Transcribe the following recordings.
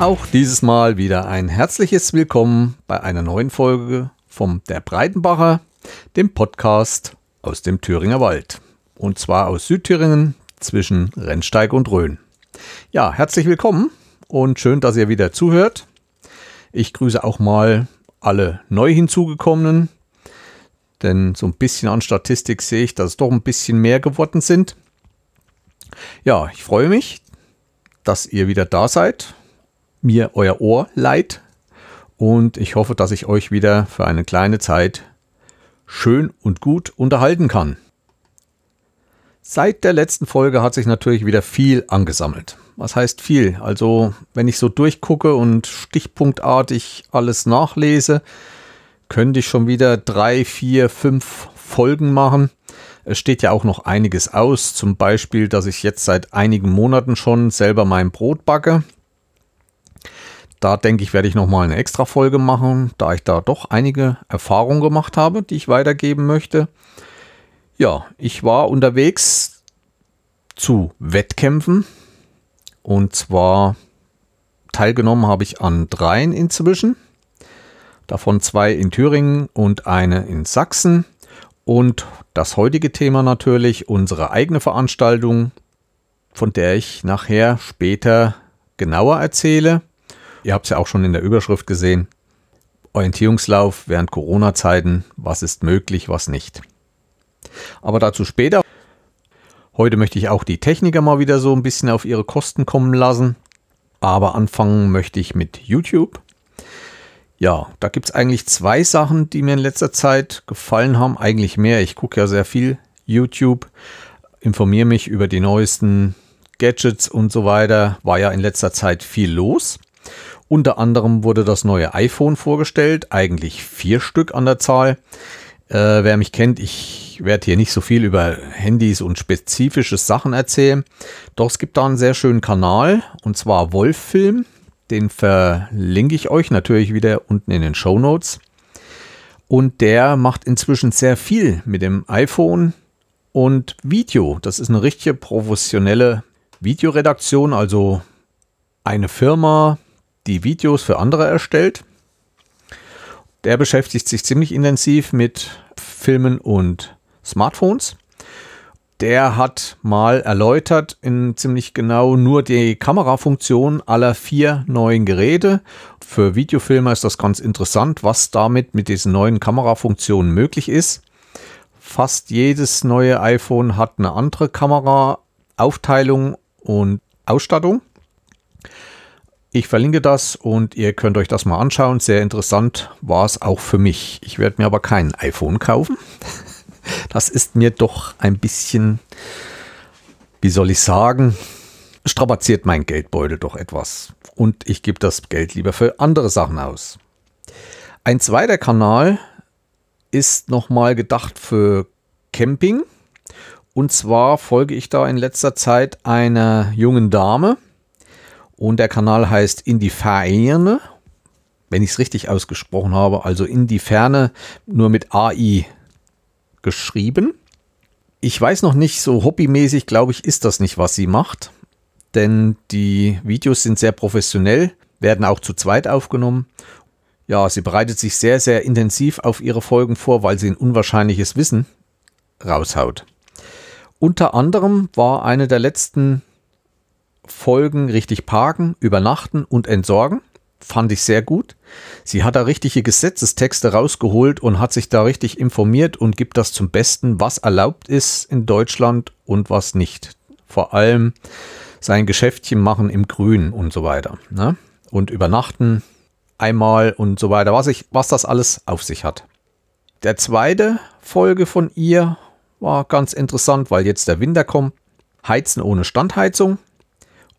Auch dieses Mal wieder ein herzliches Willkommen bei einer neuen Folge vom Der Breitenbacher, dem Podcast aus dem Thüringer Wald. Und zwar aus Südthüringen zwischen Rennsteig und Rhön. Ja, herzlich willkommen und schön, dass ihr wieder zuhört. Ich grüße auch mal alle neu hinzugekommenen, denn so ein bisschen an Statistik sehe ich, dass es doch ein bisschen mehr geworden sind. Ja, ich freue mich, dass ihr wieder da seid, mir euer Ohr leiht und ich hoffe, dass ich euch wieder für eine kleine Zeit schön und gut unterhalten kann. Seit der letzten Folge hat sich natürlich wieder viel angesammelt. Was heißt viel? Also, wenn ich so durchgucke und stichpunktartig alles nachlese, könnte ich schon wieder drei, vier, fünf Folgen machen. Es steht ja auch noch einiges aus, zum Beispiel, dass ich jetzt seit einigen Monaten schon selber mein Brot backe. Da denke ich, werde ich nochmal eine extra Folge machen, da ich da doch einige Erfahrungen gemacht habe, die ich weitergeben möchte. Ja, ich war unterwegs zu Wettkämpfen und zwar teilgenommen habe ich an dreien inzwischen, davon zwei in Thüringen und eine in Sachsen. Und das heutige Thema natürlich unsere eigene Veranstaltung, von der ich nachher später genauer erzähle. Ihr habt es ja auch schon in der Überschrift gesehen. Orientierungslauf während Corona-Zeiten. Was ist möglich, was nicht. Aber dazu später. Heute möchte ich auch die Techniker mal wieder so ein bisschen auf ihre Kosten kommen lassen. Aber anfangen möchte ich mit YouTube. Ja, da gibt es eigentlich zwei Sachen, die mir in letzter Zeit gefallen haben. Eigentlich mehr. Ich gucke ja sehr viel YouTube, informiere mich über die neuesten Gadgets und so weiter. War ja in letzter Zeit viel los. Unter anderem wurde das neue iPhone vorgestellt, eigentlich vier Stück an der Zahl. Äh, wer mich kennt, ich werde hier nicht so viel über Handys und spezifische Sachen erzählen. Doch es gibt da einen sehr schönen Kanal und zwar Wolffilm. Den verlinke ich euch natürlich wieder unten in den Show Notes. Und der macht inzwischen sehr viel mit dem iPhone und Video. Das ist eine richtige professionelle Videoredaktion, also eine Firma, die Videos für andere erstellt. Der beschäftigt sich ziemlich intensiv mit Filmen und Smartphones. Der hat mal erläutert in ziemlich genau nur die Kamerafunktion aller vier neuen Geräte. Für Videofilmer ist das ganz interessant, was damit mit diesen neuen Kamerafunktionen möglich ist. Fast jedes neue iPhone hat eine andere Kameraaufteilung und Ausstattung. Ich verlinke das und ihr könnt euch das mal anschauen. Sehr interessant war es auch für mich. Ich werde mir aber kein iPhone kaufen. Das ist mir doch ein bisschen, wie soll ich sagen, strapaziert mein Geldbeutel doch etwas. Und ich gebe das Geld lieber für andere Sachen aus. Ein zweiter Kanal ist nochmal gedacht für Camping. Und zwar folge ich da in letzter Zeit einer jungen Dame, und der Kanal heißt In die Ferne, wenn ich es richtig ausgesprochen habe, also in die Ferne, nur mit AI geschrieben. Ich weiß noch nicht, so hobbymäßig, glaube ich, ist das nicht, was sie macht. Denn die Videos sind sehr professionell, werden auch zu zweit aufgenommen. Ja, sie bereitet sich sehr, sehr intensiv auf ihre Folgen vor, weil sie ein unwahrscheinliches Wissen raushaut. Unter anderem war eine der letzten Folgen richtig parken, übernachten und entsorgen. Fand ich sehr gut. Sie hat da richtige Gesetzestexte rausgeholt und hat sich da richtig informiert und gibt das zum Besten, was erlaubt ist in Deutschland und was nicht. Vor allem sein Geschäftchen machen im Grün und so weiter. Ne? Und übernachten einmal und so weiter, was, ich, was das alles auf sich hat. Der zweite Folge von ihr war ganz interessant, weil jetzt der Winter kommt. Heizen ohne Standheizung.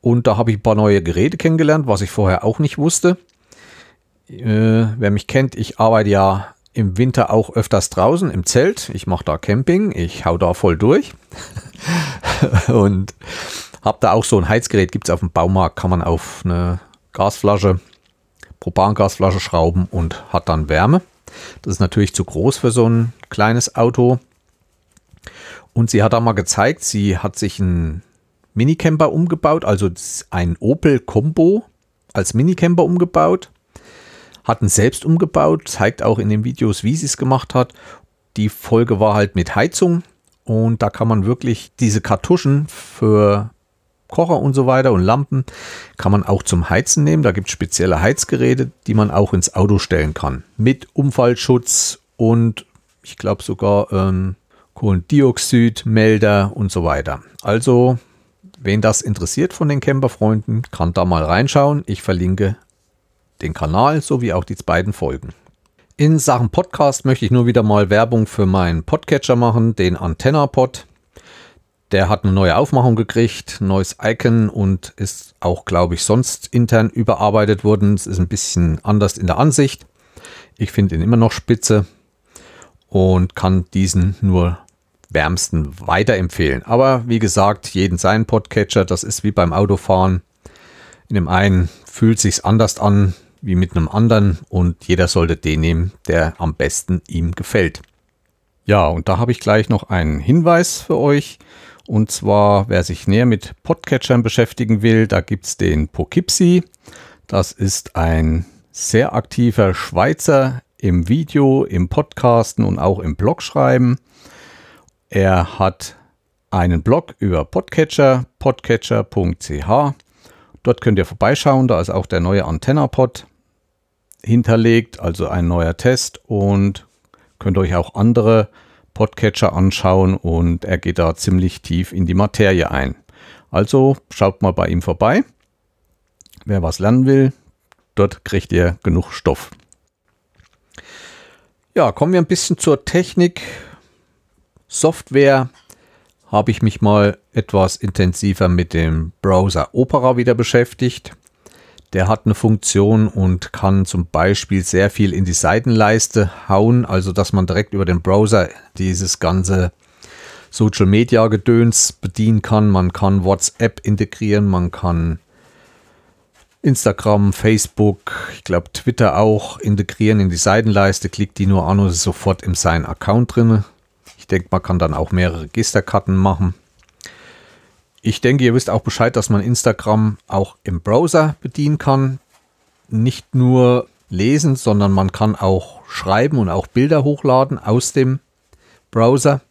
Und da habe ich ein paar neue Geräte kennengelernt, was ich vorher auch nicht wusste. Äh, wer mich kennt, ich arbeite ja im Winter auch öfters draußen im Zelt. Ich mache da Camping, ich hau da voll durch. und habe da auch so ein Heizgerät, gibt es auf dem Baumarkt, kann man auf eine Gasflasche, Propangasflasche schrauben und hat dann Wärme. Das ist natürlich zu groß für so ein kleines Auto. Und sie hat da mal gezeigt, sie hat sich ein Minicamper umgebaut, also ein Opel Combo als Minicamper umgebaut, hatten selbst umgebaut, zeigt auch in den Videos, wie sie es gemacht hat. Die Folge war halt mit Heizung und da kann man wirklich diese Kartuschen für Kocher und so weiter und Lampen kann man auch zum Heizen nehmen. Da gibt es spezielle Heizgeräte, die man auch ins Auto stellen kann. Mit Umfallschutz und ich glaube sogar ähm, Kohlendioxidmelder und so weiter. Also, wen das interessiert von den Camperfreunden, kann da mal reinschauen. Ich verlinke den Kanal sowie auch die beiden Folgen. In Sachen Podcast möchte ich nur wieder mal Werbung für meinen Podcatcher machen, den AntennaPod. Der hat eine neue Aufmachung gekriegt, neues Icon und ist auch, glaube ich, sonst intern überarbeitet worden. Es ist ein bisschen anders in der Ansicht. Ich finde ihn immer noch spitze und kann diesen nur wärmsten weiterempfehlen. Aber wie gesagt, jeden seinen Podcatcher, das ist wie beim Autofahren. In dem einen fühlt sich anders an wie mit einem anderen und jeder sollte den nehmen, der am besten ihm gefällt. Ja, und da habe ich gleich noch einen Hinweis für euch. Und zwar, wer sich näher mit Podcatchern beschäftigen will, da gibt es den Poughkeepsie. Das ist ein sehr aktiver Schweizer im Video, im Podcasten und auch im Blogschreiben. Er hat einen Blog über Podcatcher, podcatcher.ch. Dort könnt ihr vorbeischauen, da ist auch der neue Antenna-Pod hinterlegt, also ein neuer Test und könnt euch auch andere Podcatcher anschauen und er geht da ziemlich tief in die Materie ein. Also schaut mal bei ihm vorbei. Wer was lernen will, dort kriegt ihr genug Stoff. Ja, kommen wir ein bisschen zur Technik. Software habe ich mich mal etwas intensiver mit dem Browser Opera wieder beschäftigt. Der hat eine Funktion und kann zum Beispiel sehr viel in die Seitenleiste hauen, also dass man direkt über den Browser dieses ganze Social Media Gedöns bedienen kann. Man kann WhatsApp integrieren, man kann Instagram, Facebook, ich glaube Twitter auch integrieren in die Seitenleiste, klickt die nur an und ist sofort in seinem Account drin. Denke, man kann dann auch mehrere Registerkarten machen. Ich denke, ihr wisst auch Bescheid, dass man Instagram auch im Browser bedienen kann. Nicht nur lesen, sondern man kann auch schreiben und auch Bilder hochladen aus dem Browser.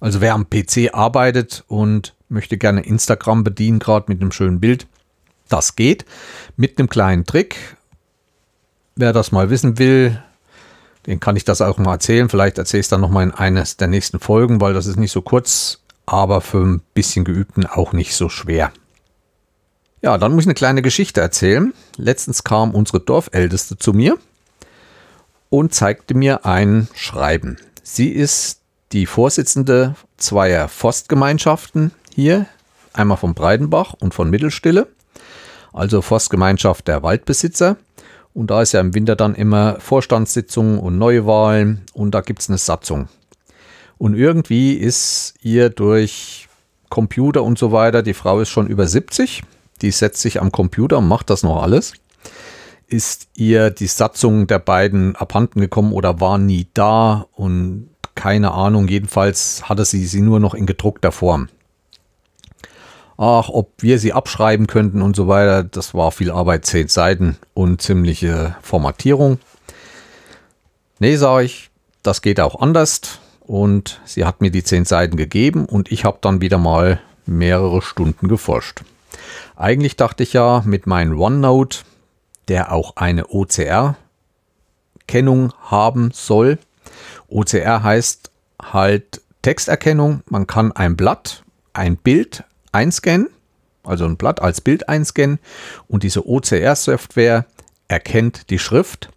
Also wer am PC arbeitet und möchte gerne Instagram bedienen, gerade mit einem schönen Bild, das geht mit einem kleinen Trick. Wer das mal wissen will, den kann ich das auch mal erzählen. Vielleicht erzähle ich es dann nochmal in eines der nächsten Folgen, weil das ist nicht so kurz, aber für ein bisschen Geübten auch nicht so schwer. Ja, dann muss ich eine kleine Geschichte erzählen. Letztens kam unsere Dorfälteste zu mir und zeigte mir ein Schreiben. Sie ist die Vorsitzende zweier Forstgemeinschaften hier, einmal von Breidenbach und von Mittelstille also Forstgemeinschaft der Waldbesitzer. Und da ist ja im Winter dann immer Vorstandssitzungen und Neuwahlen und da gibt es eine Satzung. Und irgendwie ist ihr durch Computer und so weiter, die Frau ist schon über 70, die setzt sich am Computer und macht das noch alles. Ist ihr die Satzung der beiden abhanden gekommen oder war nie da und keine Ahnung, jedenfalls hatte sie sie nur noch in gedruckter Form ach, ob wir sie abschreiben könnten und so weiter. Das war viel Arbeit, zehn Seiten und ziemliche Formatierung. Nee, sage ich, das geht auch anders. Und sie hat mir die zehn Seiten gegeben und ich habe dann wieder mal mehrere Stunden geforscht. Eigentlich dachte ich ja mit meinem OneNote, der auch eine OCR-Kennung haben soll. OCR heißt halt Texterkennung. Man kann ein Blatt, ein Bild einscannen, also ein Blatt als Bild einscannen und diese OCR-Software erkennt die Schrift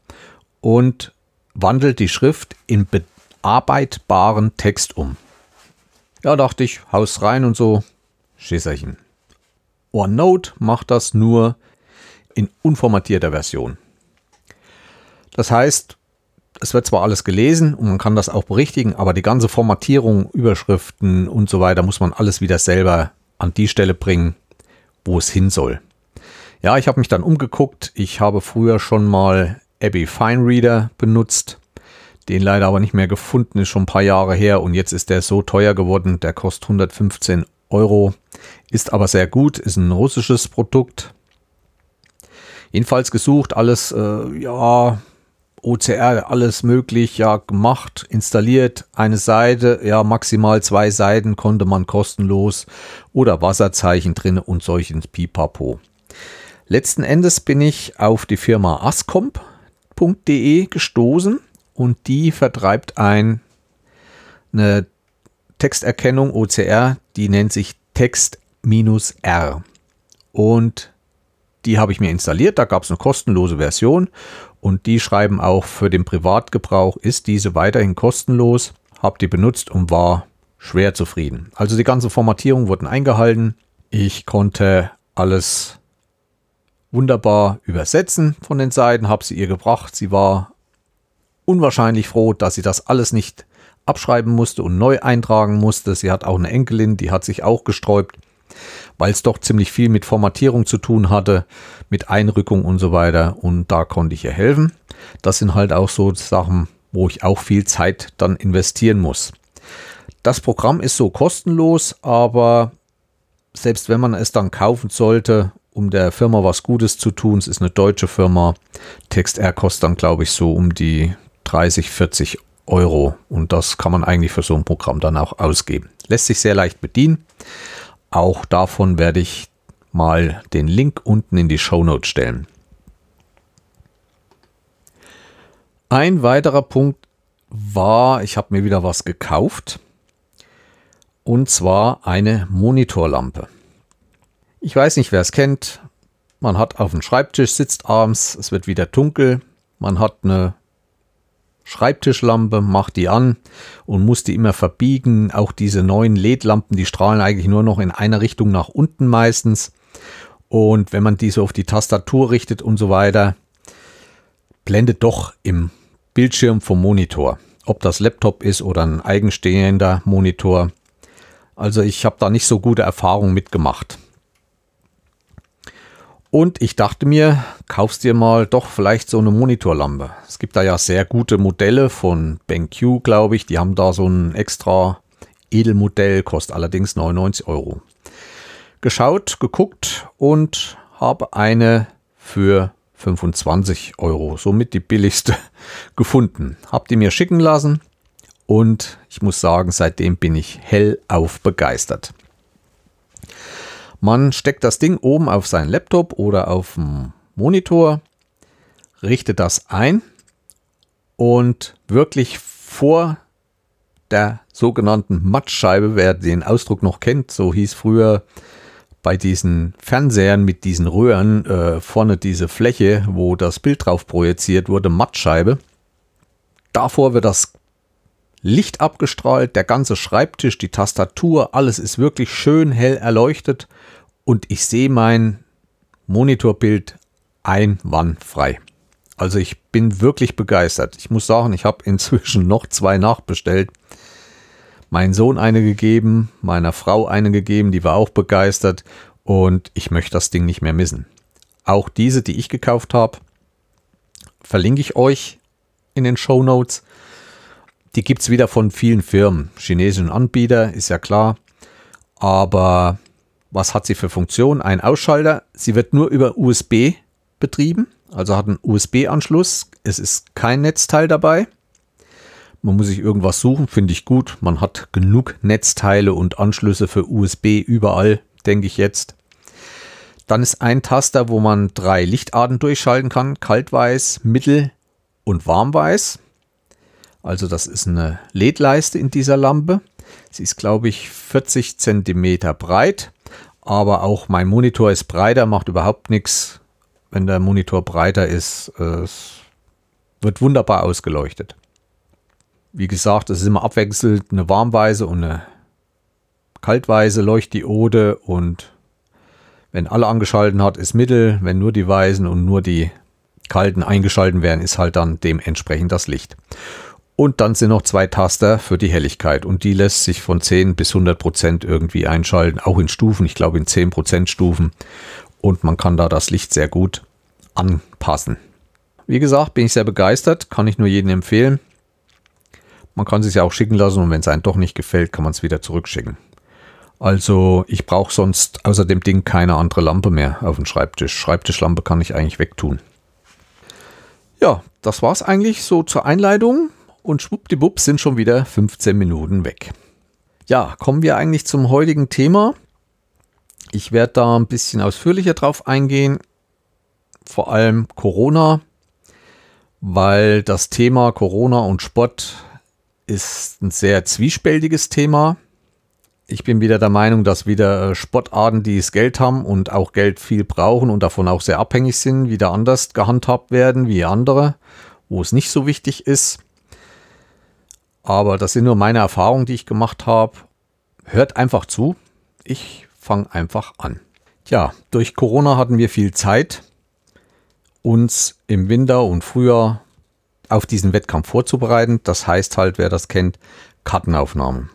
und wandelt die Schrift in bearbeitbaren Text um. Ja, dachte ich, Haus rein und so, Schisserchen. OneNote macht das nur in unformatierter Version. Das heißt, es wird zwar alles gelesen und man kann das auch berichtigen, aber die ganze Formatierung, Überschriften und so weiter muss man alles wieder selber an die Stelle bringen, wo es hin soll. Ja, ich habe mich dann umgeguckt. Ich habe früher schon mal Abbey Fine Reader benutzt, den leider aber nicht mehr gefunden, ist schon ein paar Jahre her und jetzt ist der so teuer geworden, der kostet 115 Euro, ist aber sehr gut, ist ein russisches Produkt. Jedenfalls gesucht, alles, äh, ja, OCR, alles möglich, ja, gemacht, installiert, eine Seite, ja, maximal zwei Seiten konnte man kostenlos oder Wasserzeichen drin und solchen Pipapo. Letzten Endes bin ich auf die Firma ascomp.de gestoßen und die vertreibt ein, eine Texterkennung OCR, die nennt sich Text-R. Und die habe ich mir installiert, da gab es eine kostenlose Version und die schreiben auch für den Privatgebrauch ist diese weiterhin kostenlos. Hab die benutzt und war schwer zufrieden. Also die ganze Formatierung wurden eingehalten. Ich konnte alles wunderbar übersetzen von den Seiten, habe sie ihr gebracht. Sie war unwahrscheinlich froh, dass sie das alles nicht abschreiben musste und neu eintragen musste. Sie hat auch eine Enkelin, die hat sich auch gesträubt weil es doch ziemlich viel mit Formatierung zu tun hatte, mit Einrückung und so weiter. Und da konnte ich ihr helfen. Das sind halt auch so Sachen, wo ich auch viel Zeit dann investieren muss. Das Programm ist so kostenlos, aber selbst wenn man es dann kaufen sollte, um der Firma was Gutes zu tun, es ist eine deutsche Firma, TextR kostet dann glaube ich so um die 30, 40 Euro und das kann man eigentlich für so ein Programm dann auch ausgeben. Lässt sich sehr leicht bedienen. Auch davon werde ich mal den Link unten in die Show Notes stellen. Ein weiterer Punkt war, ich habe mir wieder was gekauft. Und zwar eine Monitorlampe. Ich weiß nicht, wer es kennt. Man hat auf dem Schreibtisch, sitzt abends, es wird wieder dunkel. Man hat eine Schreibtischlampe, macht die an und muss die immer verbiegen. Auch diese neuen LED-Lampen, die strahlen eigentlich nur noch in einer Richtung nach unten meistens. Und wenn man die so auf die Tastatur richtet und so weiter, blendet doch im Bildschirm vom Monitor. Ob das Laptop ist oder ein eigenstehender Monitor. Also ich habe da nicht so gute Erfahrungen mitgemacht. Und ich dachte mir, kaufst dir mal doch vielleicht so eine Monitorlampe. Es gibt da ja sehr gute Modelle von BenQ, glaube ich. Die haben da so ein extra Edelmodell, kostet allerdings 99 Euro. Geschaut, geguckt und habe eine für 25 Euro, somit die billigste gefunden. Hab die mir schicken lassen und ich muss sagen, seitdem bin ich hellauf begeistert. Man steckt das Ding oben auf seinen Laptop oder auf dem Monitor, richtet das ein und wirklich vor der sogenannten Mattscheibe, wer den Ausdruck noch kennt, so hieß früher bei diesen Fernsehern mit diesen Röhren äh, vorne diese Fläche, wo das Bild drauf projiziert wurde, Mattscheibe. Davor wird das Licht abgestrahlt, der ganze Schreibtisch, die Tastatur, alles ist wirklich schön hell erleuchtet und ich sehe mein Monitorbild einwandfrei. Also ich bin wirklich begeistert. Ich muss sagen, ich habe inzwischen noch zwei nachbestellt. Mein Sohn eine gegeben, meiner Frau eine gegeben, die war auch begeistert und ich möchte das Ding nicht mehr missen. Auch diese, die ich gekauft habe, verlinke ich euch in den Show Notes. Die gibt es wieder von vielen Firmen. Chinesischen Anbieter, ist ja klar. Aber was hat sie für Funktion? Ein Ausschalter. Sie wird nur über USB betrieben, also hat einen USB-Anschluss. Es ist kein Netzteil dabei. Man muss sich irgendwas suchen, finde ich gut. Man hat genug Netzteile und Anschlüsse für USB überall, denke ich jetzt. Dann ist ein Taster, wo man drei Lichtarten durchschalten kann: Kaltweiß, Mittel und Warmweiß. Also das ist eine LED-Leiste in dieser Lampe. Sie ist, glaube ich, 40 cm breit, aber auch mein Monitor ist breiter, macht überhaupt nichts, wenn der Monitor breiter ist. Es wird wunderbar ausgeleuchtet. Wie gesagt, es ist immer abwechselnd eine warmweise und eine kaltweise Leuchtdiode und wenn alle angeschalten hat, ist Mittel, wenn nur die weißen und nur die kalten eingeschalten werden, ist halt dann dementsprechend das Licht. Und dann sind noch zwei Taster für die Helligkeit. Und die lässt sich von 10 bis 100 Prozent irgendwie einschalten. Auch in Stufen, ich glaube in 10 Prozent Stufen. Und man kann da das Licht sehr gut anpassen. Wie gesagt, bin ich sehr begeistert. Kann ich nur jedem empfehlen. Man kann es sich ja auch schicken lassen und wenn es einem doch nicht gefällt, kann man es wieder zurückschicken. Also ich brauche sonst außer dem Ding keine andere Lampe mehr auf dem Schreibtisch. Schreibtischlampe kann ich eigentlich wegtun. Ja, das war's eigentlich so zur Einleitung und schwuppdiwupp sind schon wieder 15 Minuten weg. Ja, kommen wir eigentlich zum heutigen Thema. Ich werde da ein bisschen ausführlicher drauf eingehen, vor allem Corona, weil das Thema Corona und Sport ist ein sehr zwiespältiges Thema. Ich bin wieder der Meinung, dass wieder Sportarten, die es Geld haben und auch Geld viel brauchen und davon auch sehr abhängig sind, wieder anders gehandhabt werden wie andere, wo es nicht so wichtig ist. Aber das sind nur meine Erfahrungen, die ich gemacht habe. Hört einfach zu. Ich fange einfach an. Tja, durch Corona hatten wir viel Zeit, uns im Winter und Frühjahr auf diesen Wettkampf vorzubereiten. Das heißt halt, wer das kennt, Kartenaufnahmen.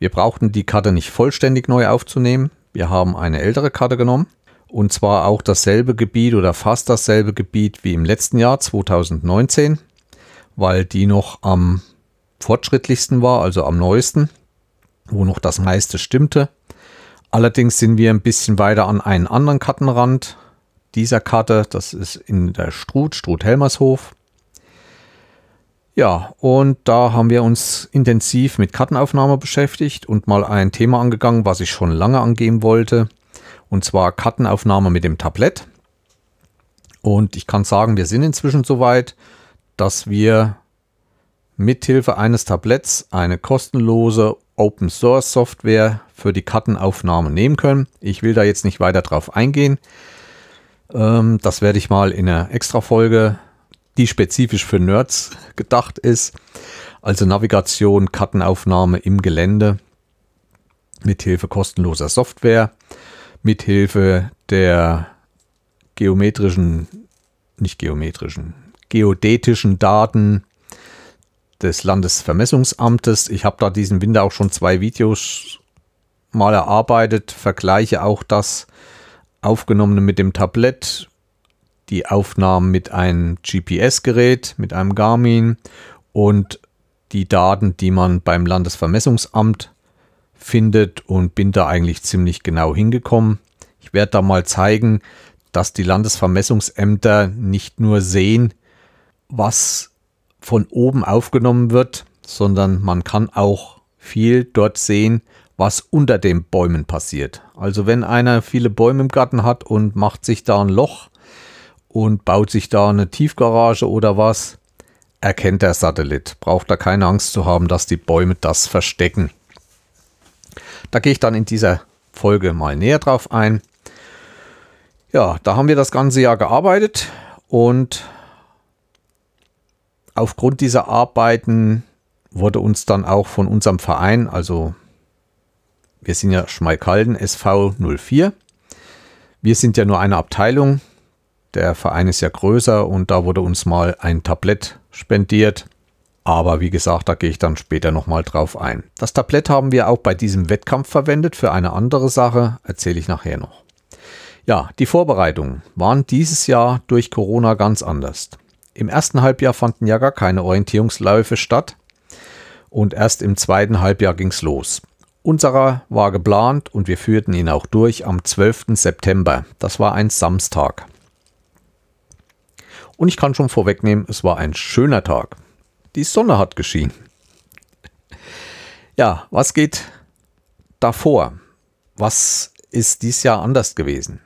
Wir brauchten die Karte nicht vollständig neu aufzunehmen. Wir haben eine ältere Karte genommen und zwar auch dasselbe Gebiet oder fast dasselbe Gebiet wie im letzten Jahr 2019, weil die noch am fortschrittlichsten war, also am neuesten, wo noch das meiste stimmte. Allerdings sind wir ein bisschen weiter an einen anderen Kartenrand dieser Karte. Das ist in der Struth, Struth-Helmershof. Ja, und da haben wir uns intensiv mit Kartenaufnahme beschäftigt und mal ein Thema angegangen, was ich schon lange angehen wollte. Und zwar Kartenaufnahme mit dem Tablett. Und ich kann sagen, wir sind inzwischen soweit, dass wir mithilfe eines Tabletts eine kostenlose Open Source Software für die Kartenaufnahme nehmen können. Ich will da jetzt nicht weiter drauf eingehen. Ähm, das werde ich mal in einer extra Folge die spezifisch für Nerds gedacht ist. Also Navigation, Kartenaufnahme im Gelände mithilfe kostenloser Software, mithilfe der geometrischen, nicht geometrischen, geodätischen Daten des Landesvermessungsamtes. Ich habe da diesen Winter auch schon zwei Videos mal erarbeitet, vergleiche auch das aufgenommene mit dem Tablett die Aufnahmen mit einem GPS-Gerät, mit einem Garmin und die Daten, die man beim Landesvermessungsamt findet und bin da eigentlich ziemlich genau hingekommen. Ich werde da mal zeigen, dass die Landesvermessungsämter nicht nur sehen, was von oben aufgenommen wird, sondern man kann auch viel dort sehen, was unter den Bäumen passiert. Also wenn einer viele Bäume im Garten hat und macht sich da ein Loch, und baut sich da eine Tiefgarage oder was, erkennt der Satellit. Braucht da keine Angst zu haben, dass die Bäume das verstecken. Da gehe ich dann in dieser Folge mal näher drauf ein. Ja, da haben wir das ganze Jahr gearbeitet und aufgrund dieser Arbeiten wurde uns dann auch von unserem Verein, also wir sind ja Schmalkalden SV 04, wir sind ja nur eine Abteilung, der Verein ist ja größer und da wurde uns mal ein Tablett spendiert. Aber wie gesagt, da gehe ich dann später nochmal drauf ein. Das Tablett haben wir auch bei diesem Wettkampf verwendet für eine andere Sache, erzähle ich nachher noch. Ja, die Vorbereitungen waren dieses Jahr durch Corona ganz anders. Im ersten Halbjahr fanden ja gar keine Orientierungsläufe statt und erst im zweiten Halbjahr ging es los. Unserer war geplant und wir führten ihn auch durch am 12. September. Das war ein Samstag. Und ich kann schon vorwegnehmen, es war ein schöner Tag. Die Sonne hat geschienen. Ja, was geht davor? Was ist dies Jahr anders gewesen?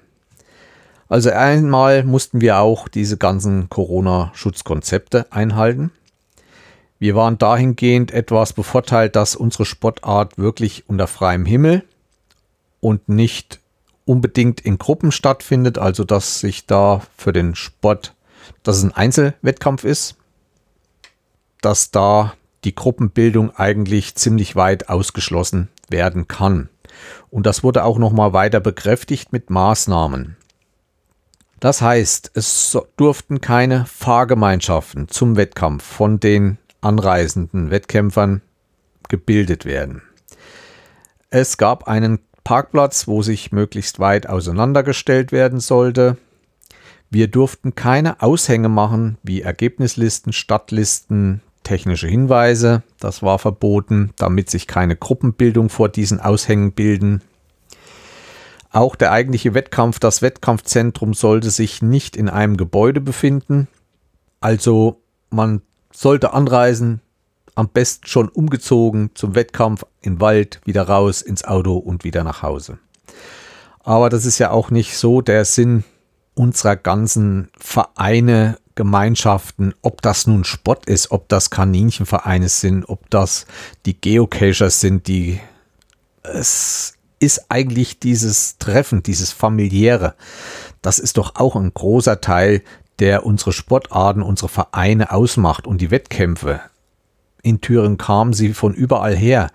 Also einmal mussten wir auch diese ganzen Corona-Schutzkonzepte einhalten. Wir waren dahingehend etwas bevorteilt, dass unsere Sportart wirklich unter freiem Himmel und nicht unbedingt in Gruppen stattfindet, also dass sich da für den Sport dass es ein Einzelwettkampf ist, dass da die Gruppenbildung eigentlich ziemlich weit ausgeschlossen werden kann. Und das wurde auch nochmal weiter bekräftigt mit Maßnahmen. Das heißt, es durften keine Fahrgemeinschaften zum Wettkampf von den anreisenden Wettkämpfern gebildet werden. Es gab einen Parkplatz, wo sich möglichst weit auseinandergestellt werden sollte. Wir durften keine Aushänge machen wie Ergebnislisten, Stadtlisten, pyrotechnische Hinweise. Das war verboten, damit sich keine Gruppenbildung vor diesen Aushängen bilden. Auch der eigentliche Wettkampf, das Wettkampfzentrum sollte sich nicht in einem Gebäude befinden. Also man sollte anreisen, am besten schon umgezogen zum Wettkampf im Wald, wieder raus ins Auto und wieder nach Hause. Aber das ist ja auch nicht so der Sinn unserer ganzen Vereine, Gemeinschaften, ob das nun Sport ist, ob das Kaninchenvereine sind, ob das die Geocachers sind, die es ist eigentlich dieses Treffen, dieses familiäre. Das ist doch auch ein großer Teil, der unsere Sportarten, unsere Vereine ausmacht und die Wettkämpfe. In Thüringen kamen sie von überall her.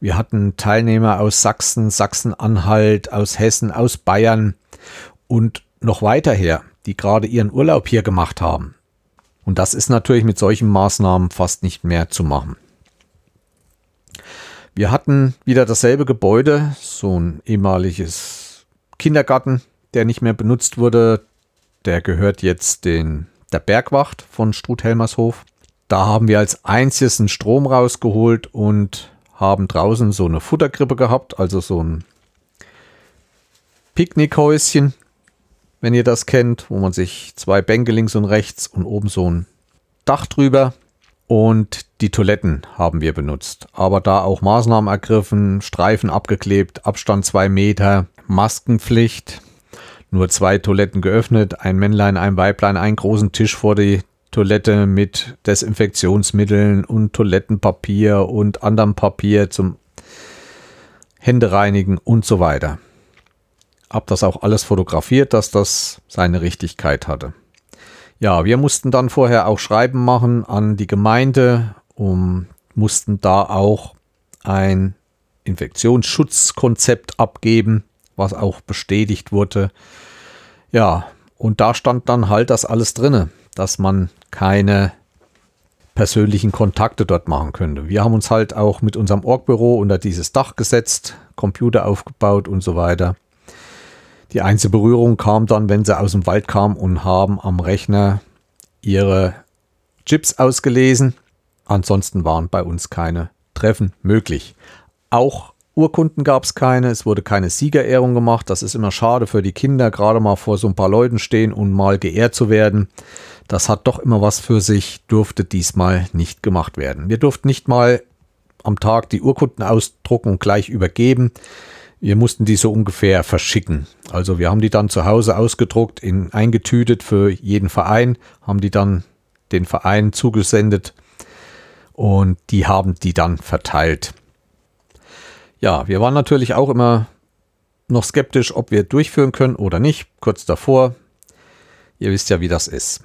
Wir hatten Teilnehmer aus Sachsen, Sachsen-Anhalt, aus Hessen, aus Bayern und noch weiter her, die gerade ihren Urlaub hier gemacht haben. Und das ist natürlich mit solchen Maßnahmen fast nicht mehr zu machen. Wir hatten wieder dasselbe Gebäude, so ein ehemaliges Kindergarten, der nicht mehr benutzt wurde. Der gehört jetzt den, der Bergwacht von Struthelmershof. Da haben wir als einziges einen Strom rausgeholt und haben draußen so eine Futtergrippe gehabt, also so ein Picknickhäuschen, wenn ihr das kennt, wo man sich zwei Bänke links und rechts und oben so ein Dach drüber und die Toiletten haben wir benutzt. Aber da auch Maßnahmen ergriffen, Streifen abgeklebt, Abstand zwei Meter, Maskenpflicht, nur zwei Toiletten geöffnet, ein Männlein, ein Weiblein, einen großen Tisch vor die Toilette mit Desinfektionsmitteln und Toilettenpapier und anderem Papier zum Händereinigen und so weiter. Hab das auch alles fotografiert, dass das seine Richtigkeit hatte. Ja, wir mussten dann vorher auch Schreiben machen an die Gemeinde und mussten da auch ein Infektionsschutzkonzept abgeben, was auch bestätigt wurde. Ja, und da stand dann halt das alles drinne, dass man keine persönlichen Kontakte dort machen könnte. Wir haben uns halt auch mit unserem Orgbüro unter dieses Dach gesetzt, Computer aufgebaut und so weiter. Die einzige Berührung kam dann, wenn sie aus dem Wald kamen und haben am Rechner ihre Chips ausgelesen. Ansonsten waren bei uns keine Treffen möglich. Auch Urkunden gab es keine, es wurde keine Siegerehrung gemacht. Das ist immer schade für die Kinder, gerade mal vor so ein paar Leuten stehen und mal geehrt zu werden. Das hat doch immer was für sich, durfte diesmal nicht gemacht werden. Wir durften nicht mal am Tag die Urkunden ausdrucken und gleich übergeben. Wir mussten die so ungefähr verschicken. Also wir haben die dann zu Hause ausgedruckt, in, eingetütet für jeden Verein, haben die dann den Verein zugesendet und die haben die dann verteilt. Ja, wir waren natürlich auch immer noch skeptisch, ob wir durchführen können oder nicht. Kurz davor. Ihr wisst ja, wie das ist.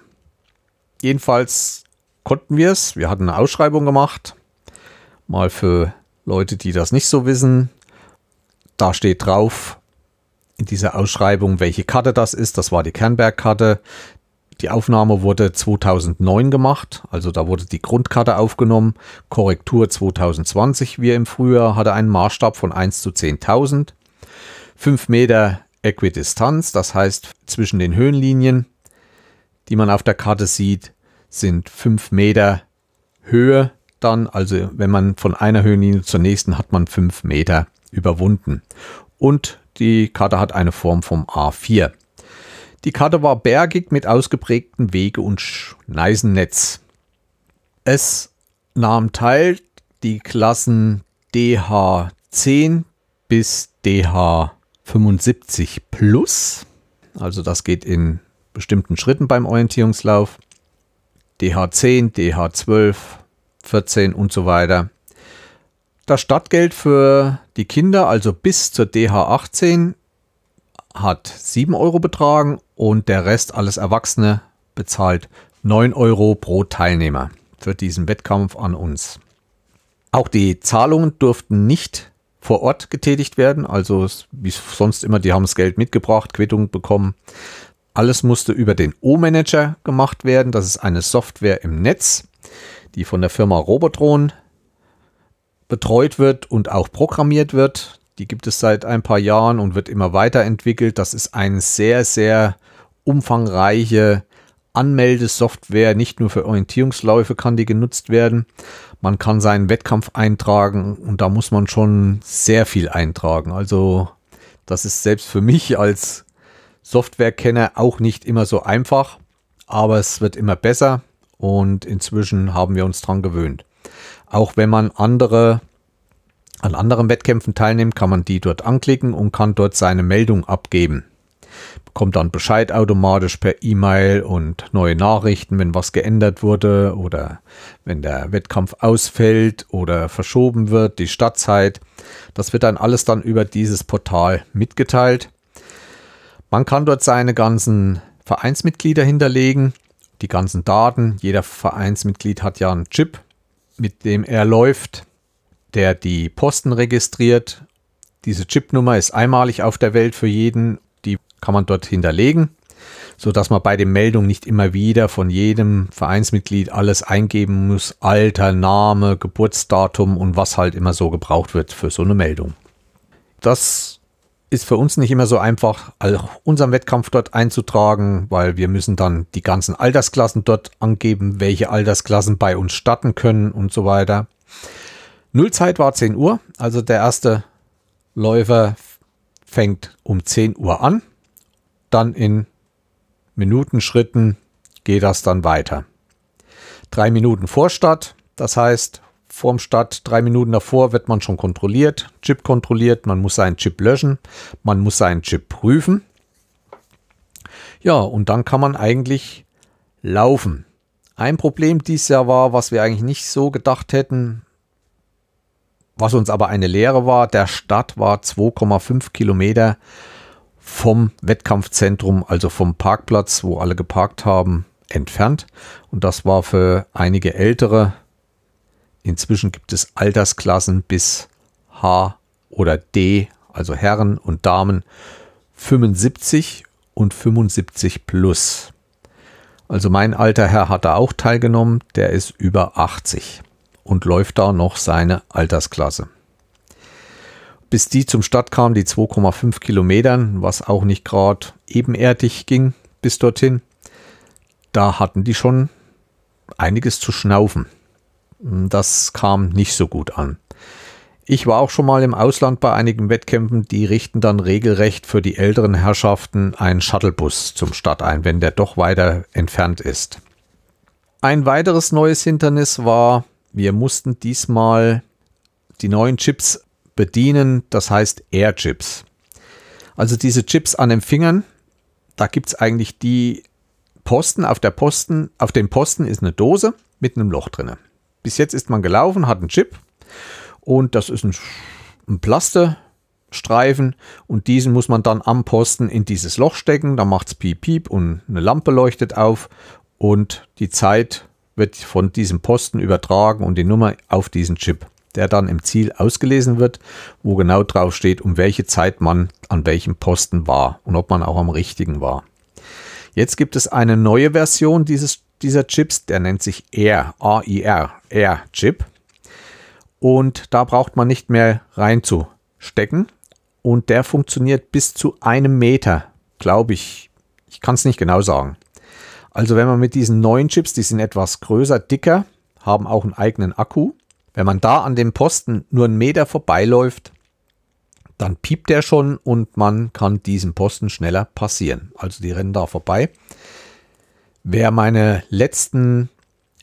Jedenfalls konnten wir es. Wir hatten eine Ausschreibung gemacht. Mal für Leute, die das nicht so wissen. Da steht drauf in dieser Ausschreibung, welche Karte das ist. Das war die Kernberg-Karte. Die Aufnahme wurde 2009 gemacht, also da wurde die Grundkarte aufgenommen. Korrektur 2020, wie im Frühjahr, hatte einen Maßstab von 1 zu 10.000. 5 Meter Äquidistanz, das heißt zwischen den Höhenlinien, die man auf der Karte sieht, sind 5 Meter Höhe dann. Also wenn man von einer Höhenlinie zur nächsten hat man 5 Meter überwunden. Und die Karte hat eine Form vom A4. Die Karte war bergig mit ausgeprägten Wege- und Schneisennetz. Es nahm teil die Klassen DH10 bis DH75 plus. Also das geht in bestimmten Schritten beim Orientierungslauf. DH10, DH12, 14 und so weiter. Das Stadtgeld für die Kinder, also bis zur DH18, hat 7 Euro betragen und der Rest, alles Erwachsene, bezahlt 9 Euro pro Teilnehmer für diesen Wettkampf an uns. Auch die Zahlungen durften nicht vor Ort getätigt werden, also wie sonst immer, die haben das Geld mitgebracht, Quittung bekommen. Alles musste über den O-Manager gemacht werden. Das ist eine Software im Netz, die von der Firma Robotron betreut wird und auch programmiert wird. Die gibt es seit ein paar Jahren und wird immer weiterentwickelt. Das ist eine sehr, sehr umfangreiche Anmeldesoftware, nicht nur für Orientierungsläufe kann die genutzt werden. Man kann seinen Wettkampf eintragen und da muss man schon sehr viel eintragen. Also das ist selbst für mich als Softwarekenner auch nicht immer so einfach, aber es wird immer besser und inzwischen haben wir uns dran gewöhnt. Auch wenn man andere an anderen Wettkämpfen teilnimmt, kann man die dort anklicken und kann dort seine Meldung abgeben bekommt dann Bescheid automatisch per E-Mail und neue Nachrichten, wenn was geändert wurde oder wenn der Wettkampf ausfällt oder verschoben wird, die Startzeit. Das wird dann alles dann über dieses Portal mitgeteilt. Man kann dort seine ganzen Vereinsmitglieder hinterlegen, die ganzen Daten. Jeder Vereinsmitglied hat ja einen Chip, mit dem er läuft, der die Posten registriert. Diese Chipnummer ist einmalig auf der Welt für jeden kann man dort hinterlegen, sodass man bei den Meldungen nicht immer wieder von jedem Vereinsmitglied alles eingeben muss, Alter, Name, Geburtsdatum und was halt immer so gebraucht wird für so eine Meldung. Das ist für uns nicht immer so einfach, auch unseren Wettkampf dort einzutragen, weil wir müssen dann die ganzen Altersklassen dort angeben, welche Altersklassen bei uns starten können und so weiter. Nullzeit war 10 Uhr, also der erste Läufer fängt um 10 Uhr an dann in Minutenschritten geht das dann weiter. Drei Minuten vor Start, das heißt, vorm Start, drei Minuten davor wird man schon kontrolliert, Chip kontrolliert, man muss seinen Chip löschen, man muss seinen Chip prüfen. Ja, und dann kann man eigentlich laufen. Ein Problem dieses Jahr war, was wir eigentlich nicht so gedacht hätten, was uns aber eine Lehre war, der Start war 2,5 Kilometer vom Wettkampfzentrum, also vom Parkplatz, wo alle geparkt haben, entfernt. Und das war für einige ältere. Inzwischen gibt es Altersklassen bis H oder D, also Herren und Damen 75 und 75 plus. Also mein alter Herr hat da auch teilgenommen, der ist über 80 und läuft da noch seine Altersklasse bis die zum Start kam, die 2,5 Kilometern, was auch nicht gerade ebenerdig ging bis dorthin, da hatten die schon einiges zu schnaufen. Das kam nicht so gut an. Ich war auch schon mal im Ausland bei einigen Wettkämpfen, die richten dann regelrecht für die älteren Herrschaften einen Shuttlebus zum Start ein, wenn der doch weiter entfernt ist. Ein weiteres neues Hindernis war, wir mussten diesmal die neuen Chips bedienen, das heißt Air-Chips. Also diese Chips an den Fingern, da gibt es eigentlich die Posten. Auf der Posten, auf dem Posten ist eine Dose mit einem Loch drin. Bis jetzt ist man gelaufen, hat einen Chip und das ist ein, ein Plastestreifen und diesen muss man dann am Posten in dieses Loch stecken. Da macht es piep piep und eine Lampe leuchtet auf und die Zeit wird von diesem Posten übertragen und die Nummer auf diesen Chip der dann im Ziel ausgelesen wird, wo genau drauf steht, um welche Zeit man an welchem Posten war und ob man auch am richtigen war. Jetzt gibt es eine neue Version dieses, dieser Chips, der nennt sich Air, A-I-R, Air Chip. Und da braucht man nicht mehr reinzustecken. Und der funktioniert bis zu einem Meter, glaube ich. Ich kann es nicht genau sagen. Also wenn man mit diesen neuen Chips, die sind etwas größer, dicker, haben auch einen eigenen Akku, wenn man da an dem Posten nur einen Meter vorbeiläuft, dann piept der schon und man kann diesen Posten schneller passieren. Also die rennen da vorbei. Wer meine letzten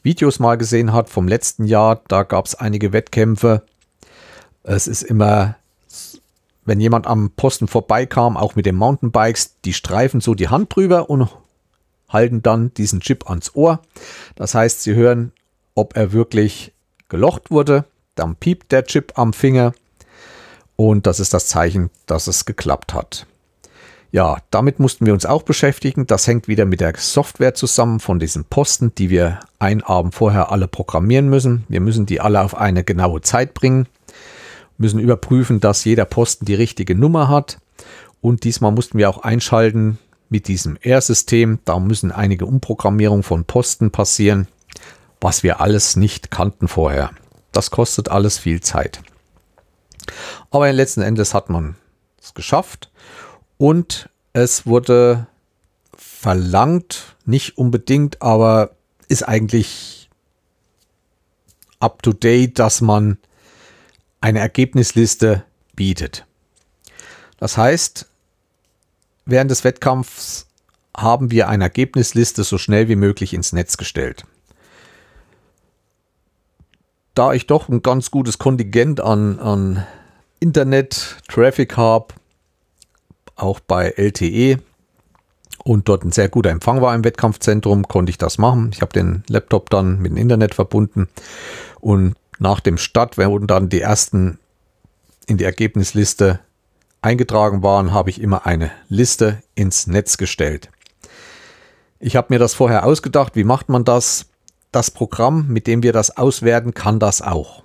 Videos mal gesehen hat vom letzten Jahr, da gab es einige Wettkämpfe. Es ist immer, wenn jemand am Posten vorbeikam, auch mit den Mountainbikes, die streifen so die Hand drüber und halten dann diesen Chip ans Ohr. Das heißt, sie hören, ob er wirklich gelocht wurde. Dann piept der Chip am Finger und das ist das Zeichen, dass es geklappt hat. Ja, damit mussten wir uns auch beschäftigen. Das hängt wieder mit der Software zusammen von diesen Posten, die wir einen Abend vorher alle programmieren müssen. Wir müssen die alle auf eine genaue Zeit bringen, müssen überprüfen, dass jeder Posten die richtige Nummer hat. Und diesmal mussten wir auch einschalten mit diesem R-System. Da müssen einige Umprogrammierungen von Posten passieren was wir alles nicht kannten vorher. Das kostet alles viel Zeit. Aber letzten Endes hat man es geschafft und es wurde verlangt nicht unbedingt, aber ist eigentlich up to date, dass man eine Ergebnisliste bietet. Das heißt, während des Wettkampfs haben wir eine Ergebnisliste so schnell wie möglich ins Netz gestellt. Da ich doch ein ganz gutes Kontingent an, an Internet-Traffic habe, auch bei LTE, und dort ein sehr guter Empfang war im Wettkampfzentrum, konnte ich das machen. Ich habe den Laptop dann mit dem Internet verbunden und nach dem Start, wenn dann die ersten in die Ergebnisliste eingetragen waren, habe ich immer eine Liste ins Netz gestellt. Ich habe mir das vorher ausgedacht, wie macht man das? Das Programm, mit dem wir das auswerten, kann das auch.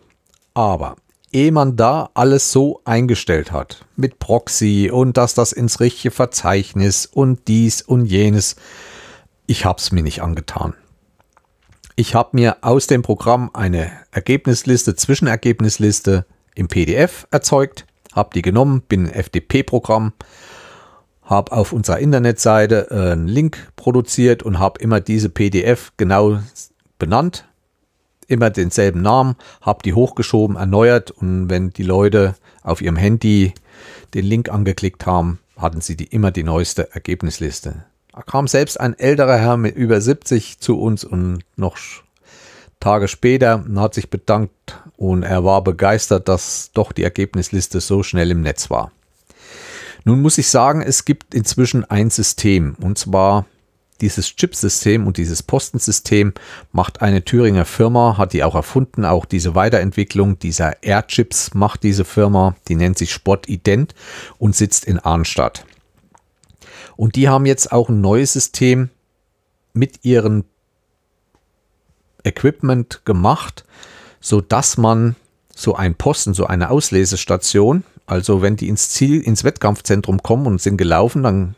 Aber ehe man da alles so eingestellt hat, mit Proxy und dass das ins richtige Verzeichnis und dies und jenes, ich habe es mir nicht angetan. Ich habe mir aus dem Programm eine Ergebnisliste, Zwischenergebnisliste im PDF erzeugt, habe die genommen, bin ein FTP-Programm, habe auf unserer Internetseite äh, einen Link produziert und habe immer diese PDF genau benannt, immer denselben Namen, habe die hochgeschoben, erneuert und wenn die Leute auf ihrem Handy den Link angeklickt haben, hatten sie die, immer die neueste Ergebnisliste. Da kam selbst ein älterer Herr mit über 70 zu uns und noch Tage später hat sich bedankt und er war begeistert, dass doch die Ergebnisliste so schnell im Netz war. Nun muss ich sagen, es gibt inzwischen ein System und zwar dieses Chipsystem und dieses Postensystem macht eine Thüringer Firma, hat die auch erfunden, auch diese Weiterentwicklung dieser Airchips macht diese Firma, die nennt sich Sport Ident und sitzt in Arnstadt. Und die haben jetzt auch ein neues System mit ihrem Equipment gemacht, so dass man so ein Posten, so eine Auslesestation, also wenn die ins Ziel, ins Wettkampfzentrum kommen und sind gelaufen, dann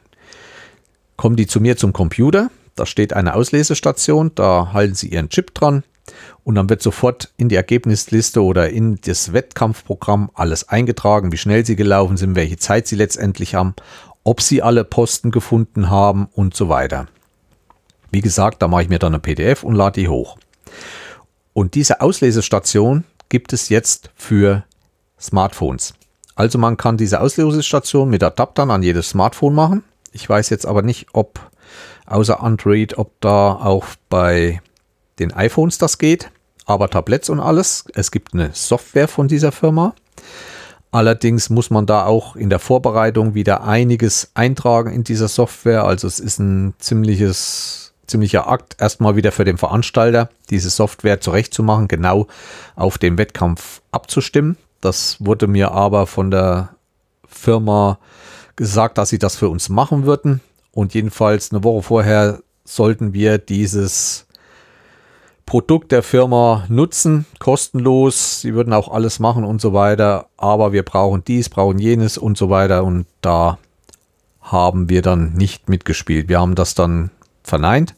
kommen die zu mir zum Computer. Da steht eine Auslesestation, da halten sie ihren Chip dran und dann wird sofort in die Ergebnisliste oder in das Wettkampfprogramm alles eingetragen, wie schnell sie gelaufen sind, welche Zeit sie letztendlich haben, ob sie alle Posten gefunden haben und so weiter. Wie gesagt, da mache ich mir dann eine PDF und lade die hoch. Und diese Auslesestation gibt es jetzt für Smartphones. Also man kann diese Auslesestation mit Adaptern an jedes Smartphone machen. Ich weiß jetzt aber nicht, ob außer Android, ob da auch bei den iPhones das geht, aber Tablets und alles. Es gibt eine Software von dieser Firma. Allerdings muss man da auch in der Vorbereitung wieder einiges eintragen in dieser Software. Also es ist ein ziemliches, ziemlicher Akt, erstmal wieder für den Veranstalter diese Software zurechtzumachen, genau auf den Wettkampf abzustimmen. Das wurde mir aber von der Firma gesagt, dass sie das für uns machen würden. Und jedenfalls eine Woche vorher sollten wir dieses Produkt der Firma nutzen, kostenlos. Sie würden auch alles machen und so weiter. Aber wir brauchen dies, brauchen jenes und so weiter. Und da haben wir dann nicht mitgespielt. Wir haben das dann verneint.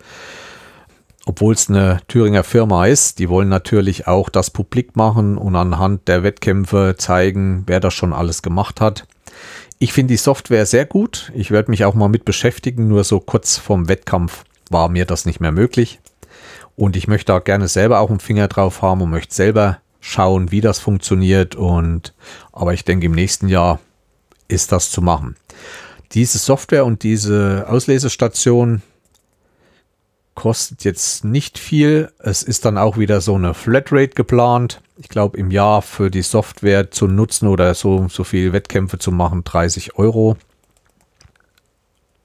Obwohl es eine Thüringer Firma ist, die wollen natürlich auch das publik machen und anhand der Wettkämpfe zeigen, wer das schon alles gemacht hat. Ich finde die Software sehr gut. Ich werde mich auch mal mit beschäftigen. Nur so kurz vorm Wettkampf war mir das nicht mehr möglich. Und ich möchte da gerne selber auch einen Finger drauf haben und möchte selber schauen, wie das funktioniert. Und aber ich denke, im nächsten Jahr ist das zu machen. Diese Software und diese Auslesestation kostet jetzt nicht viel. Es ist dann auch wieder so eine Flatrate geplant ich glaube, im Jahr für die Software zu nutzen oder so, so viel Wettkämpfe zu machen, 30 Euro.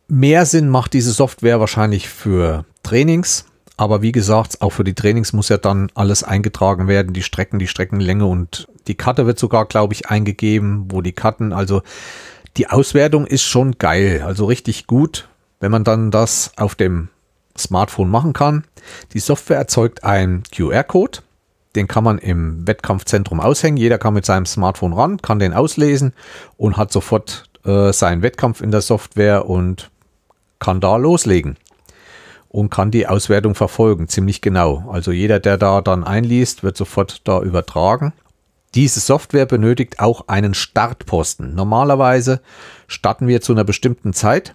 Mehr Sinn macht diese Software wahrscheinlich für Trainings. Aber wie gesagt, auch für die Trainings muss ja dann alles eingetragen werden, die Strecken, die Streckenlänge und die Karte wird sogar, glaube ich, eingegeben, wo die Karten, also die Auswertung ist schon geil, also richtig gut, wenn man dann das auf dem Smartphone machen kann. Die Software erzeugt einen QR-Code, den kann man im Wettkampfzentrum aushängen. Jeder kann mit seinem Smartphone ran, kann den auslesen und hat sofort äh, seinen Wettkampf in der Software und kann da loslegen und kann die Auswertung verfolgen, ziemlich genau. Also jeder, der da dann einliest, wird sofort da übertragen. Diese Software benötigt auch einen Startposten. Normalerweise starten wir zu einer bestimmten Zeit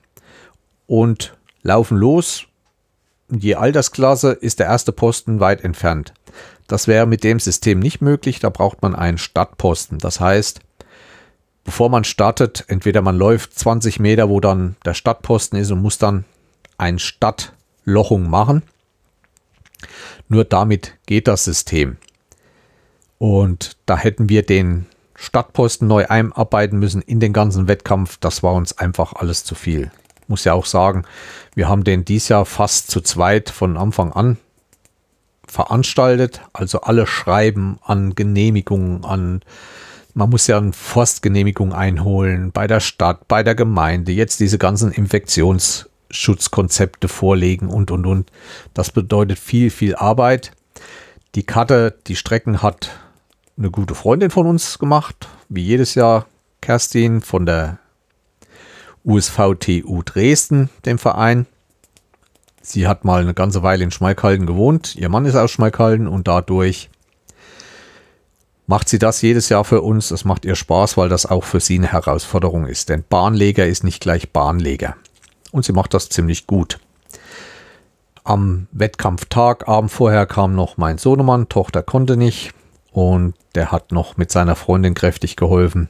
und laufen los, Je Altersklasse ist der erste Posten weit entfernt. Das wäre mit dem System nicht möglich, da braucht man einen Stadtposten. Das heißt, bevor man startet, entweder man läuft 20 Meter, wo dann der Stadtposten ist und muss dann eine Stadtlochung machen. Nur damit geht das System. Und da hätten wir den Stadtposten neu einarbeiten müssen in den ganzen Wettkampf. Das war uns einfach alles zu viel. Muss ja auch sagen, wir haben den dies Jahr fast zu zweit von Anfang an veranstaltet. Also alle Schreiben an Genehmigungen, an man muss ja eine Forstgenehmigung einholen bei der Stadt, bei der Gemeinde, jetzt diese ganzen Infektionsschutzkonzepte vorlegen und und und. Das bedeutet viel, viel Arbeit. Die Karte, die Strecken hat eine gute Freundin von uns gemacht, wie jedes Jahr Kerstin von der USVTU Dresden, dem Verein. Sie hat mal eine ganze Weile in Schmalkalden gewohnt. Ihr Mann ist aus Schmalkalden und dadurch macht sie das jedes Jahr für uns. Es macht ihr Spaß, weil das auch für sie eine Herausforderung ist. Denn Bahnleger ist nicht gleich Bahnleger. Und sie macht das ziemlich gut. Am Wettkampftag, Abend vorher, kam noch mein Sohnemann. Tochter konnte nicht. Und der hat noch mit seiner Freundin kräftig geholfen,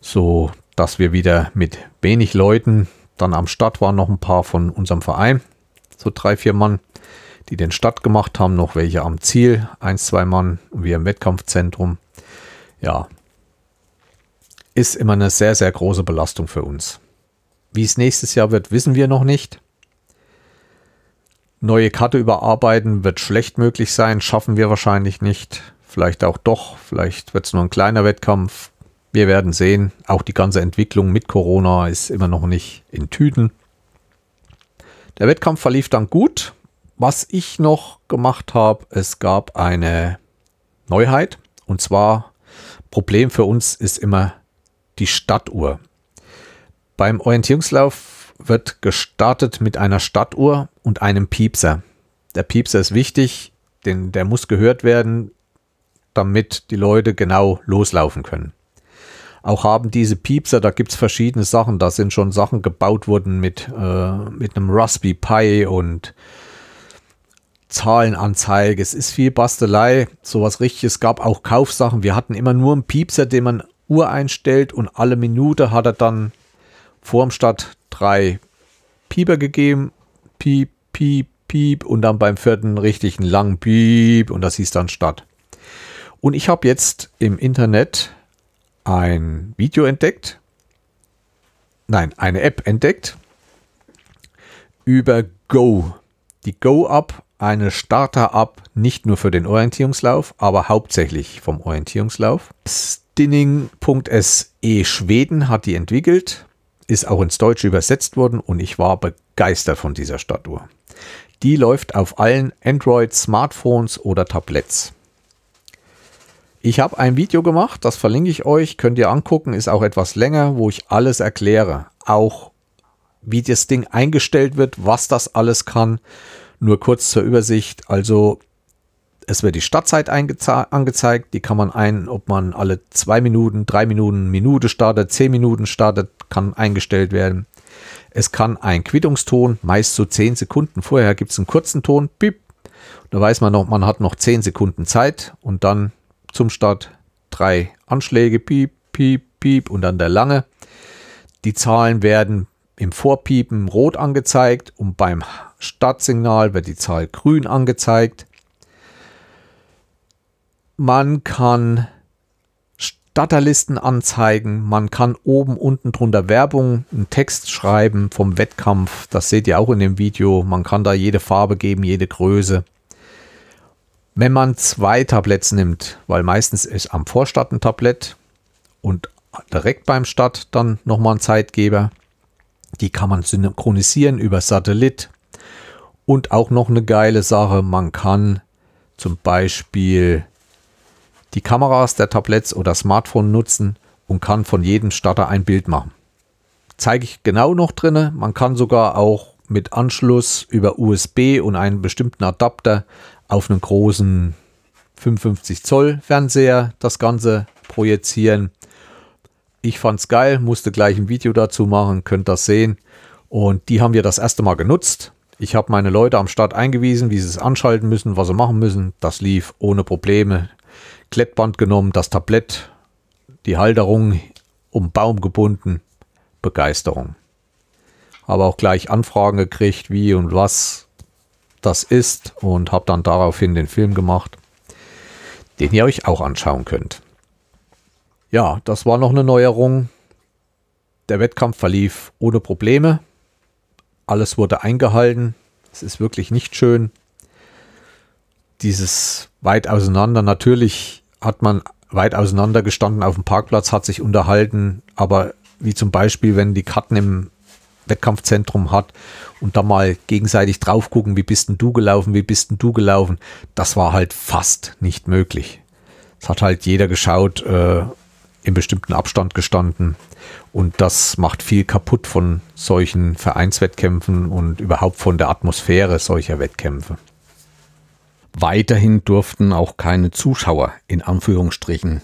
so dass wir wieder mit wenig Leuten dann am Start waren noch ein paar von unserem Verein, so drei, vier Mann, die den Start gemacht haben, noch welche am Ziel, eins, zwei Mann wir im Wettkampfzentrum. Ja, ist immer eine sehr, sehr große Belastung für uns. Wie es nächstes Jahr wird, wissen wir noch nicht. Neue Karte überarbeiten wird schlecht möglich sein, schaffen wir wahrscheinlich nicht. Vielleicht auch doch, vielleicht wird es nur ein kleiner Wettkampf. Wir werden sehen. Auch die ganze Entwicklung mit Corona ist immer noch nicht in Tüten. Der Wettkampf verlief dann gut. Was ich noch gemacht habe, es gab eine Neuheit. Und zwar, Problem für uns ist immer die Stadtuhr. Beim Orientierungslauf wird gestartet mit einer Stadtuhr und einem Piepser. Der Piepser ist wichtig, denn der muss gehört werden damit die Leute genau loslaufen können. Auch haben diese Piepser, da gibt es verschiedene Sachen, da sind schon Sachen gebaut worden mit, äh, mit einem Raspberry Pi und Zahlenanzeige. Es ist viel Bastelei, sowas richtig. Es gab auch Kaufsachen. Wir hatten immer nur einen Piepser, den man Uhr einstellt und alle Minute hat er dann vorm Start drei Pieper gegeben. Piep, piep, piep und dann beim vierten richtig einen langen Piep und das hieß dann Start. Und ich habe jetzt im Internet ein Video entdeckt, nein, eine App entdeckt über Go. Die Go-App, eine Starter-App, nicht nur für den Orientierungslauf, aber hauptsächlich vom Orientierungslauf. Stinning.se Schweden hat die entwickelt, ist auch ins Deutsche übersetzt worden und ich war begeistert von dieser Statuhr. Die läuft auf allen Android-Smartphones oder Tablets. Ich habe ein Video gemacht, das verlinke ich euch, könnt ihr angucken, ist auch etwas länger, wo ich alles erkläre. Auch wie das Ding eingestellt wird, was das alles kann. Nur kurz zur Übersicht. Also es wird die Startzeit angezeigt, die kann man ein, ob man alle zwei Minuten, drei Minuten, Minute startet, zehn Minuten startet, kann eingestellt werden. Es kann ein Quittungston, meist so zehn Sekunden vorher gibt es einen kurzen Ton, piep. Da weiß man noch, man hat noch zehn Sekunden Zeit und dann zum Start drei Anschläge, piep, piep, piep und dann der lange. Die Zahlen werden im Vorpiepen rot angezeigt und beim Startsignal wird die Zahl grün angezeigt. Man kann Starterlisten anzeigen, man kann oben unten drunter Werbung, einen Text schreiben vom Wettkampf, das seht ihr auch in dem Video, man kann da jede Farbe geben, jede Größe. Wenn man zwei Tabletts nimmt, weil meistens ist am Vorstart ein Tablett und direkt beim Start dann nochmal ein Zeitgeber, die kann man synchronisieren über Satellit. Und auch noch eine geile Sache, man kann zum Beispiel die Kameras der Tabletts oder Smartphone nutzen und kann von jedem Starter ein Bild machen. Zeige ich genau noch drinne. Man kann sogar auch mit Anschluss über USB und einen bestimmten Adapter auf einem großen 55 Zoll Fernseher das Ganze projizieren. Ich fand's geil, musste gleich ein Video dazu machen, könnt das sehen. Und die haben wir das erste Mal genutzt. Ich habe meine Leute am Start eingewiesen, wie sie es anschalten müssen, was sie machen müssen. Das lief ohne Probleme. Klettband genommen, das Tablett, die Halterung um Baum gebunden. Begeisterung. Habe auch gleich Anfragen gekriegt, wie und was das ist und habe dann daraufhin den Film gemacht, den ihr euch auch anschauen könnt. Ja, das war noch eine Neuerung. Der Wettkampf verlief ohne Probleme. Alles wurde eingehalten. Es ist wirklich nicht schön. Dieses weit auseinander. Natürlich hat man weit auseinander gestanden auf dem Parkplatz, hat sich unterhalten, aber wie zum Beispiel, wenn die Karten im Wettkampfzentrum hat und da mal gegenseitig drauf gucken, wie bist denn du gelaufen, wie bist denn du gelaufen, das war halt fast nicht möglich. Es hat halt jeder geschaut, äh, im bestimmten Abstand gestanden und das macht viel kaputt von solchen Vereinswettkämpfen und überhaupt von der Atmosphäre solcher Wettkämpfe. Weiterhin durften auch keine Zuschauer in Anführungsstrichen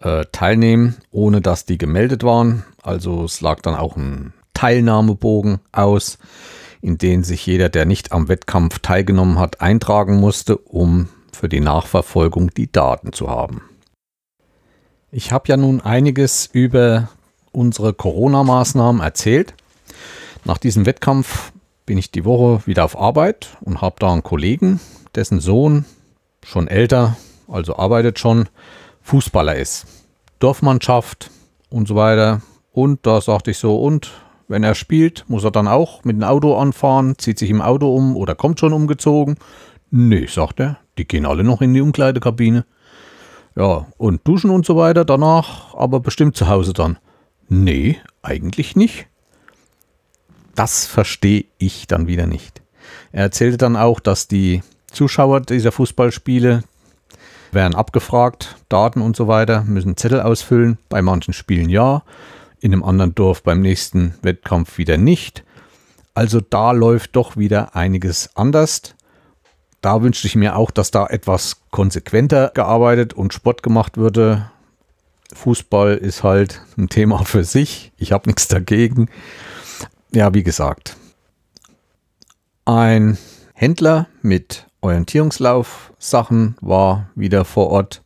äh, teilnehmen, ohne dass die gemeldet waren. Also es lag dann auch ein Teilnahmebogen aus, in den sich jeder, der nicht am Wettkampf teilgenommen hat, eintragen musste, um für die Nachverfolgung die Daten zu haben. Ich habe ja nun einiges über unsere Corona-Maßnahmen erzählt. Nach diesem Wettkampf bin ich die Woche wieder auf Arbeit und habe da einen Kollegen, dessen Sohn schon älter, also arbeitet schon, Fußballer ist. Dorfmannschaft und so weiter. Und da sagte ich so, und wenn er spielt, muss er dann auch mit dem Auto anfahren, zieht sich im Auto um oder kommt schon umgezogen? Nee, sagt er, die gehen alle noch in die Umkleidekabine. Ja, und duschen und so weiter danach, aber bestimmt zu Hause dann. Nee, eigentlich nicht. Das verstehe ich dann wieder nicht. Er erzählte dann auch, dass die Zuschauer dieser Fußballspiele werden abgefragt, Daten und so weiter, müssen Zettel ausfüllen, bei manchen Spielen ja, in einem anderen Dorf beim nächsten Wettkampf wieder nicht. Also da läuft doch wieder einiges anders. Da wünschte ich mir auch, dass da etwas konsequenter gearbeitet und Sport gemacht würde. Fußball ist halt ein Thema für sich. Ich habe nichts dagegen. Ja, wie gesagt. Ein Händler mit Orientierungslauf-Sachen war wieder vor Ort.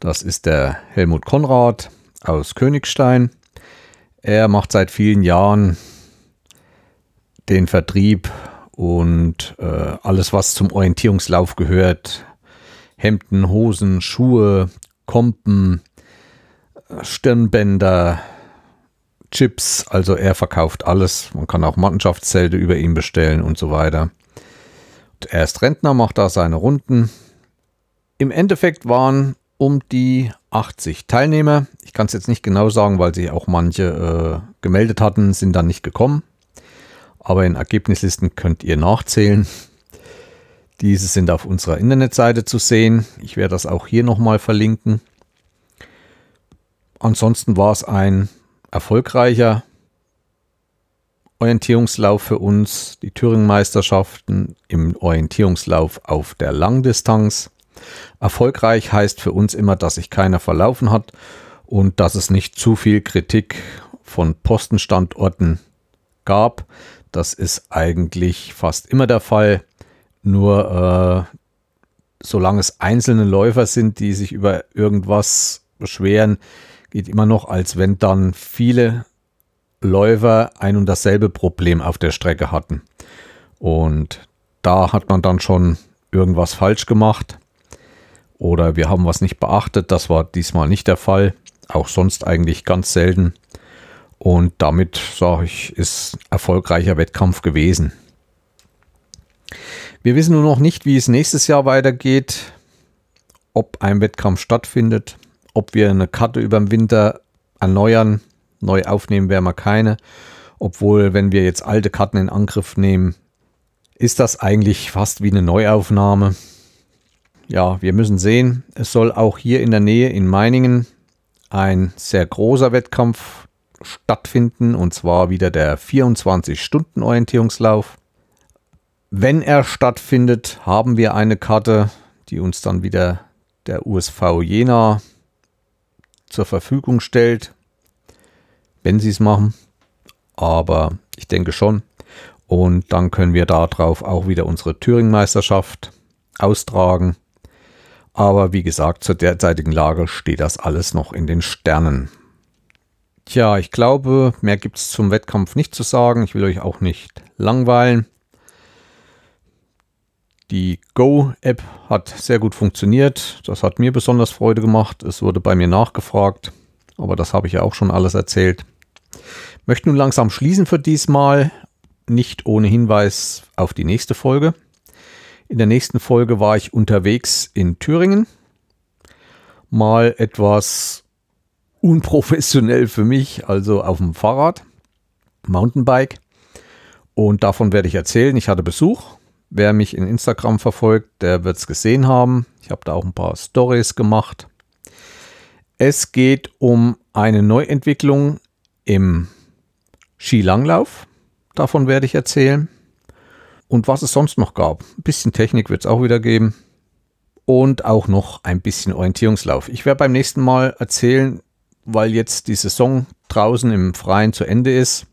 Das ist der Helmut Konrad aus Königstein. Er macht seit vielen Jahren den Vertrieb und äh, alles, was zum Orientierungslauf gehört. Hemden, Hosen, Schuhe, Kompen, Stirnbänder, Chips. Also er verkauft alles. Man kann auch Mannschaftszelte über ihn bestellen und so weiter. Und er ist Rentner, macht da seine Runden. Im Endeffekt waren um die 80 Teilnehmer. Ich kann es jetzt nicht genau sagen, weil sich auch manche äh, gemeldet hatten, sind dann nicht gekommen. Aber in Ergebnislisten könnt ihr nachzählen. Diese sind auf unserer Internetseite zu sehen. Ich werde das auch hier nochmal verlinken. Ansonsten war es ein erfolgreicher Orientierungslauf für uns. Die Thüringen-Meisterschaften im Orientierungslauf auf der Langdistanz. Erfolgreich heißt für uns immer, dass sich keiner verlaufen hat und dass es nicht zu viel Kritik von Postenstandorten gab. Das ist eigentlich fast immer der Fall. Nur äh, solange es einzelne Läufer sind, die sich über irgendwas beschweren, geht immer noch, als wenn dann viele Läufer ein und dasselbe Problem auf der Strecke hatten. Und da hat man dann schon irgendwas falsch gemacht oder wir haben was nicht beachtet. Das war diesmal nicht der Fall. Auch sonst eigentlich ganz selten. Und damit, sage ich, ist erfolgreicher Wettkampf gewesen. Wir wissen nur noch nicht, wie es nächstes Jahr weitergeht, ob ein Wettkampf stattfindet, ob wir eine Karte über den Winter erneuern. Neu aufnehmen werden wir keine. Obwohl, wenn wir jetzt alte Karten in Angriff nehmen, ist das eigentlich fast wie eine Neuaufnahme ja, wir müssen sehen, es soll auch hier in der Nähe in Meiningen ein sehr großer Wettkampf stattfinden und zwar wieder der 24-Stunden-Orientierungslauf. Wenn er stattfindet, haben wir eine Karte, die uns dann wieder der USV Jena zur Verfügung stellt, wenn sie es machen. Aber ich denke schon. Und dann können wir darauf auch wieder unsere Thüringen-Meisterschaft austragen. Aber wie gesagt, zur derzeitigen Lage steht das alles noch in den Sternen. Tja, ich glaube, mehr gibt es zum Wettkampf nicht zu sagen. Ich will euch auch nicht langweilen. Die Go-App hat sehr gut funktioniert. Das hat mir besonders Freude gemacht. Es wurde bei mir nachgefragt, aber das habe ich ja auch schon alles erzählt. Möchte nun langsam schließen für diesmal, nicht ohne Hinweis auf die nächste Folge. In der nächsten Folge war ich unterwegs in Thüringen. Mal etwas unprofessionell für mich, also auf dem Fahrrad, Mountainbike. Und davon werde ich erzählen. Ich hatte Besuch. Wer mich in Instagram verfolgt, der wird es gesehen haben. Ich habe da auch ein paar Stories gemacht. Es geht um eine Neuentwicklung im Skilanglauf. Davon werde ich erzählen. Und was es sonst noch gab. Ein bisschen Technik wird es auch wieder geben. Und auch noch ein bisschen Orientierungslauf. Ich werde beim nächsten Mal erzählen, weil jetzt die Saison draußen im Freien zu Ende ist.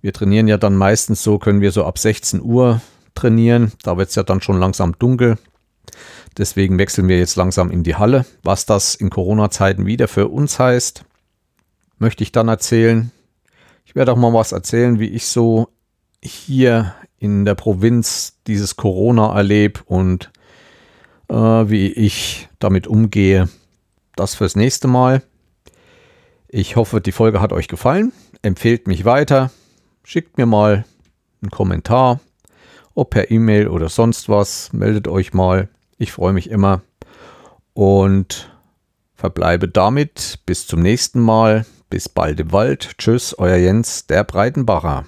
Wir trainieren ja dann meistens so, können wir so ab 16 Uhr trainieren. Da wird es ja dann schon langsam dunkel. Deswegen wechseln wir jetzt langsam in die Halle. Was das in Corona-Zeiten wieder für uns heißt, möchte ich dann erzählen. Ich werde auch mal was erzählen, wie ich so hier in der Provinz dieses Corona erlebe und äh, wie ich damit umgehe. Das fürs nächste Mal. Ich hoffe, die Folge hat euch gefallen. Empfehlt mich weiter. Schickt mir mal einen Kommentar ob per E-Mail oder sonst was. Meldet euch mal. Ich freue mich immer. Und verbleibe damit. Bis zum nächsten Mal. Bis bald im Wald. Tschüss, euer Jens, der Breitenbacher.